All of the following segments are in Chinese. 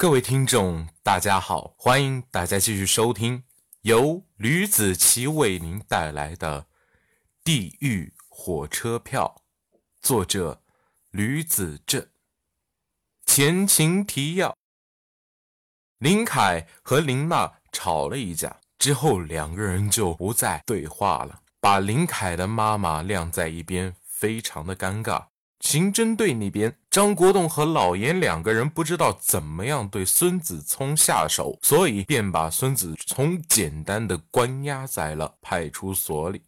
各位听众，大家好，欢迎大家继续收听由吕子奇为您带来的《地狱火车票》，作者吕子正。前情提要：林凯和林娜吵了一架之后，两个人就不再对话了，把林凯的妈妈晾在一边，非常的尴尬。刑侦队那边，张国栋和老严两个人不知道怎么样对孙子聪下手，所以便把孙子聪简单的关押在了派出所里。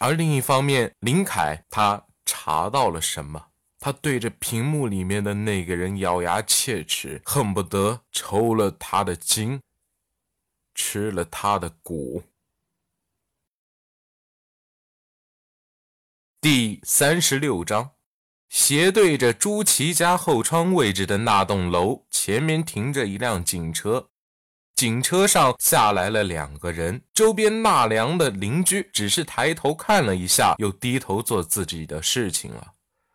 而另一方面，林凯他查到了什么？他对着屏幕里面的那个人咬牙切齿，恨不得抽了他的筋，吃了他的骨。第三十六章。斜对着朱祁家后窗位置的那栋楼前面停着一辆警车，警车上下来了两个人。周边纳凉的邻居只是抬头看了一下，又低头做自己的事情了。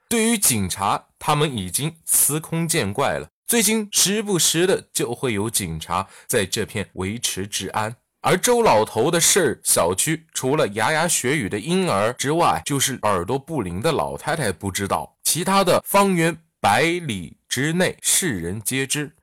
对于警察，他们已经司空见惯了。最近时不时的就会有警察在这片维持治安。而周老头的事儿，小区除了牙牙学语的婴儿之外，就是耳朵不灵的老太太不知道。其他的方圆百里之内，世人皆知。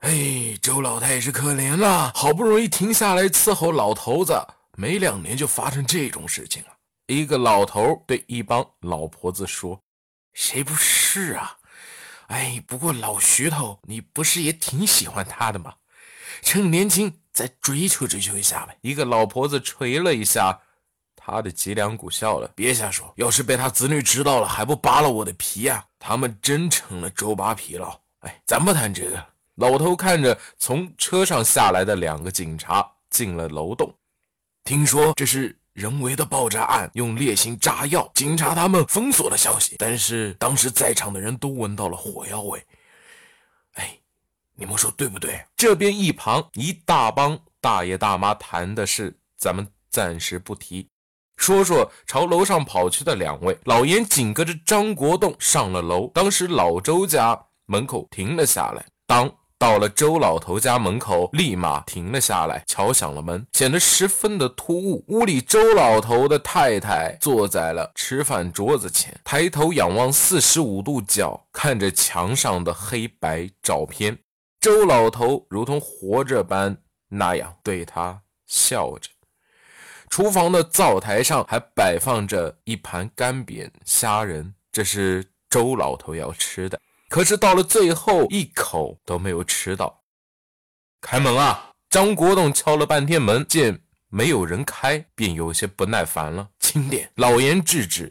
哎，周老太是可怜了，好不容易停下来伺候老头子，没两年就发生这种事情了。一个老头对一帮老婆子说：“谁不是啊？哎，不过老徐头，你不是也挺喜欢他的吗？趁年轻再追求追求一下呗。”一个老婆子捶了一下。他的脊梁骨笑了，别瞎说，要是被他子女知道了，还不扒了我的皮呀？他们真成了周扒皮了。哎，咱不谈这个。老头看着从车上下来的两个警察进了楼栋，听说这是人为的爆炸案，用烈性炸药，警察他们封锁了消息，但是当时在场的人都闻到了火药味。你们说对不对？这边一旁一大帮大爷大妈谈的事，咱们暂时不提。说说朝楼上跑去的两位老严紧跟着张国栋上了楼。当时老周家门口停了下来，当到了周老头家门口，立马停了下来，敲响了门，显得十分的突兀。屋里周老头的太太坐在了吃饭桌子前，抬头仰望四十五度角，看着墙上的黑白照片。周老头如同活着般那样对他笑着。厨房的灶台上还摆放着一盘干煸虾仁，这是周老头要吃的。可是到了最后一口都没有吃到。开门啊！张国栋敲了半天门，见没有人开，便有些不耐烦了。轻点！老严制止。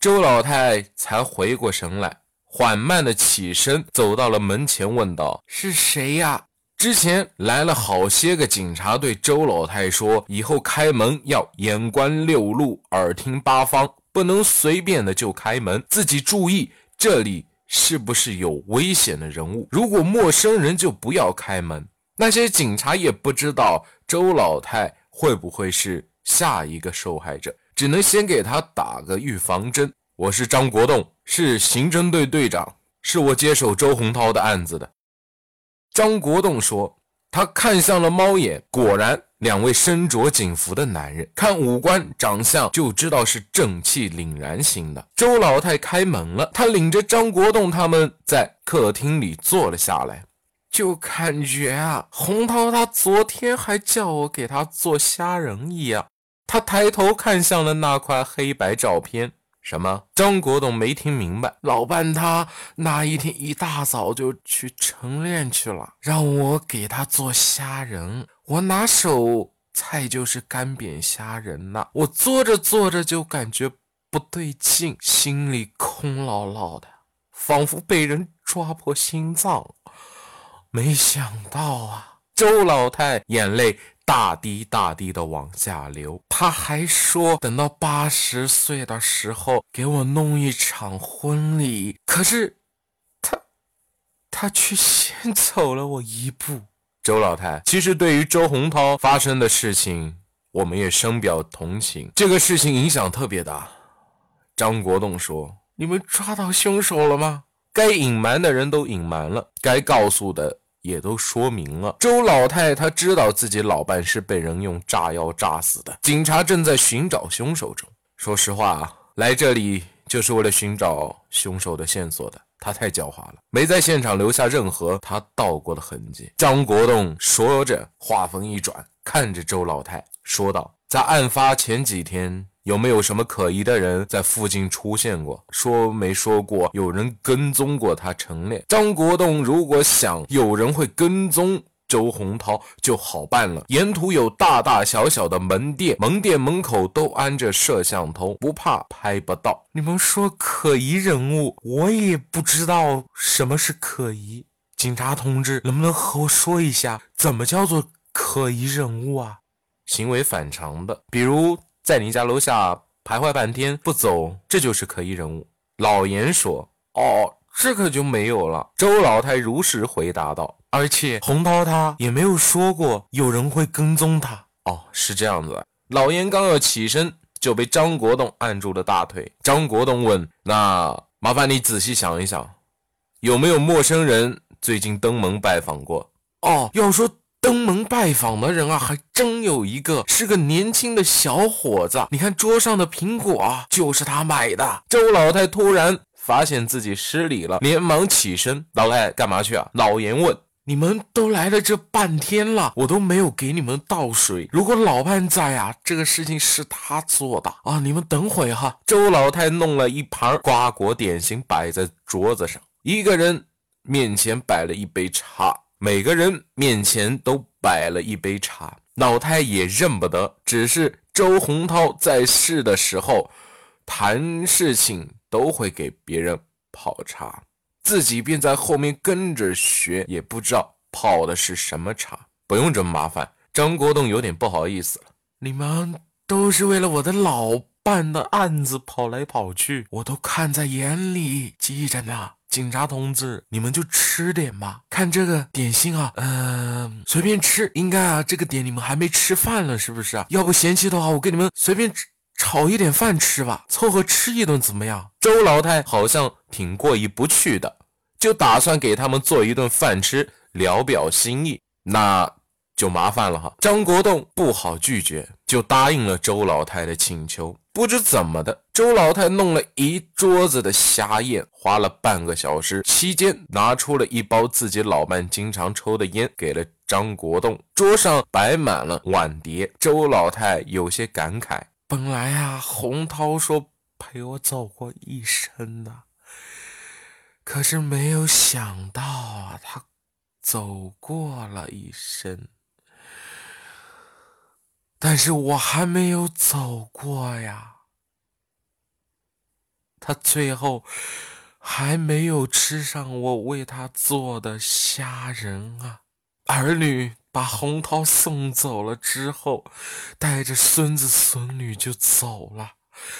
周老太才回过神来，缓慢的起身，走到了门前，问道：“是谁呀？”之前来了好些个警察，对周老太说：“以后开门要眼观六路，耳听八方，不能随便的就开门，自己注意这里是不是有危险的人物。如果陌生人就不要开门。”那些警察也不知道周老太会不会是下一个受害者，只能先给他打个预防针。我是张国栋，是刑侦队队长，是我接手周洪涛的案子的。张国栋说：“他看向了猫眼，果然，两位身着警服的男人，看五官长相就知道是正气凛然型的。”周老太开门了，他领着张国栋他们在客厅里坐了下来，就感觉啊，洪涛他昨天还叫我给他做虾仁一样。他抬头看向了那块黑白照片。什么？张国栋没听明白。老伴他那一天一大早就去晨练去了，让我给他做虾仁。我拿手菜就是干煸虾仁呐。我做着做着就感觉不对劲，心里空落落的，仿佛被人抓破心脏。没想到啊，周老太眼泪。大滴大滴的往下流，他还说等到八十岁的时候给我弄一场婚礼。可是他，他却先走了我一步。周老太，其实对于周洪涛发生的事情，我们也深表同情。这个事情影响特别大。张国栋说：“你们抓到凶手了吗？”该隐瞒的人都隐瞒了，该告诉的也都说明了。周老太她知道自己老伴是被人用炸药炸死的，警察正在寻找凶手中。说实话啊，来这里就是为了寻找凶手的线索的。他太狡猾了，没在现场留下任何他到过的痕迹。张国栋说着，话锋一转，看着周老太说道：“在案发前几天，有没有什么可疑的人在附近出现过？说没说过有人跟踪过他陈列？”张国栋如果想有人会跟踪。周洪涛就好办了，沿途有大大小小的门店，门店门口都安着摄像头，不怕拍不到。你们说可疑人物，我也不知道什么是可疑。警察同志，能不能和我说一下，怎么叫做可疑人物啊？行为反常的，比如在你家楼下徘徊半天不走，这就是可疑人物。老严说：“哦，这可就没有了。”周老太如实回答道。而且洪涛他也没有说过有人会跟踪他哦，是这样子。老严刚要起身，就被张国栋按住了大腿。张国栋问：“那麻烦你仔细想一想，有没有陌生人最近登门拜访过？”哦，要说登门拜访的人啊，还真有一个，是个年轻的小伙子。你看桌上的苹果啊，就是他买的。周老太突然发现自己失礼了，连忙起身：“老太干嘛去啊？”老严问。你们都来了这半天了，我都没有给你们倒水。如果老伴在啊，这个事情是他做的啊。你们等会哈。周老太弄了一盘瓜果点心摆在桌子上，一个人面前摆了一杯茶，每个人面前都摆了一杯茶。老太也认不得，只是周洪涛在世的时候，谈事情都会给别人泡茶。自己便在后面跟着学，也不知道泡的是什么茶。不用这么麻烦。张国栋有点不好意思了。你们都是为了我的老伴的案子跑来跑去，我都看在眼里，记着呢。警察同志，你们就吃点吧。看这个点心啊，嗯，随便吃。应该啊，这个点你们还没吃饭了，是不是啊？要不嫌弃的话，我给你们随便。炒一点饭吃吧，凑合吃一顿怎么样？周老太好像挺过意不去的，就打算给他们做一顿饭吃，聊表心意。那就麻烦了哈。张国栋不好拒绝，就答应了周老太的请求。不知怎么的，周老太弄了一桌子的虾宴，花了半个小时，期间拿出了一包自己老伴经常抽的烟，给了张国栋。桌上摆满了碗碟，周老太有些感慨。本来呀，洪涛说陪我走过一生的，可是没有想到啊，他走过了一生，但是我还没有走过呀。他最后还没有吃上我为他做的虾仁啊，儿女。把洪涛送走了之后，带着孙子孙女就走了。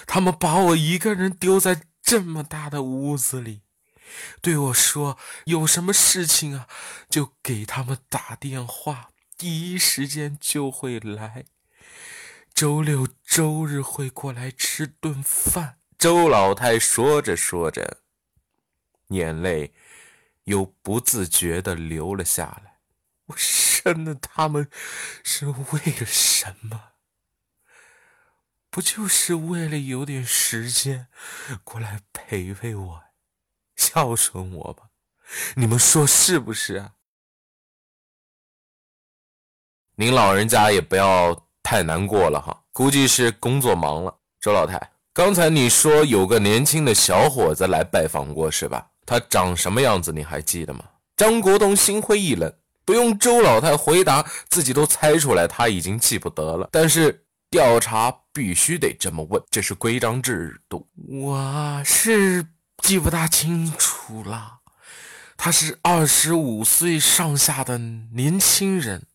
他们把我一个人丢在这么大的屋子里，对我说：“有什么事情啊，就给他们打电话，第一时间就会来。周六周日会过来吃顿饭。”周老太说着说着，眼泪又不自觉的流了下来。我生了他们是为了什么？不就是为了有点时间过来陪陪我，孝顺我吧？你们说是不是啊？您老人家也不要太难过了哈，估计是工作忙了。周老太，刚才你说有个年轻的小伙子来拜访过是吧？他长什么样子你还记得吗？张国栋心灰意冷。不用周老太回答，自己都猜出来，他已经记不得了。但是调查必须得这么问，这是规章制度。我是记不大清楚了。他是二十五岁上下的年轻人，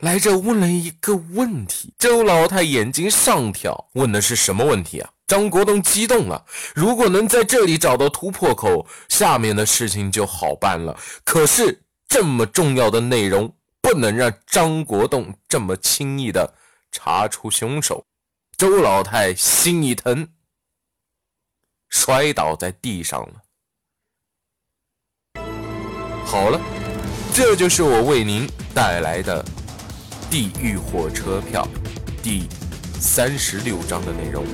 来这问了一个问题。周老太眼睛上挑，问的是什么问题啊？张国栋激动了。如果能在这里找到突破口，下面的事情就好办了。可是。这么重要的内容不能让张国栋这么轻易的查出凶手。周老太心一疼，摔倒在地上了。好了，这就是我为您带来的《地狱火车票》第三十六章的内容。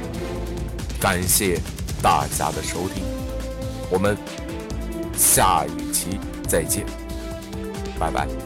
感谢大家的收听，我们下一期再见，拜拜。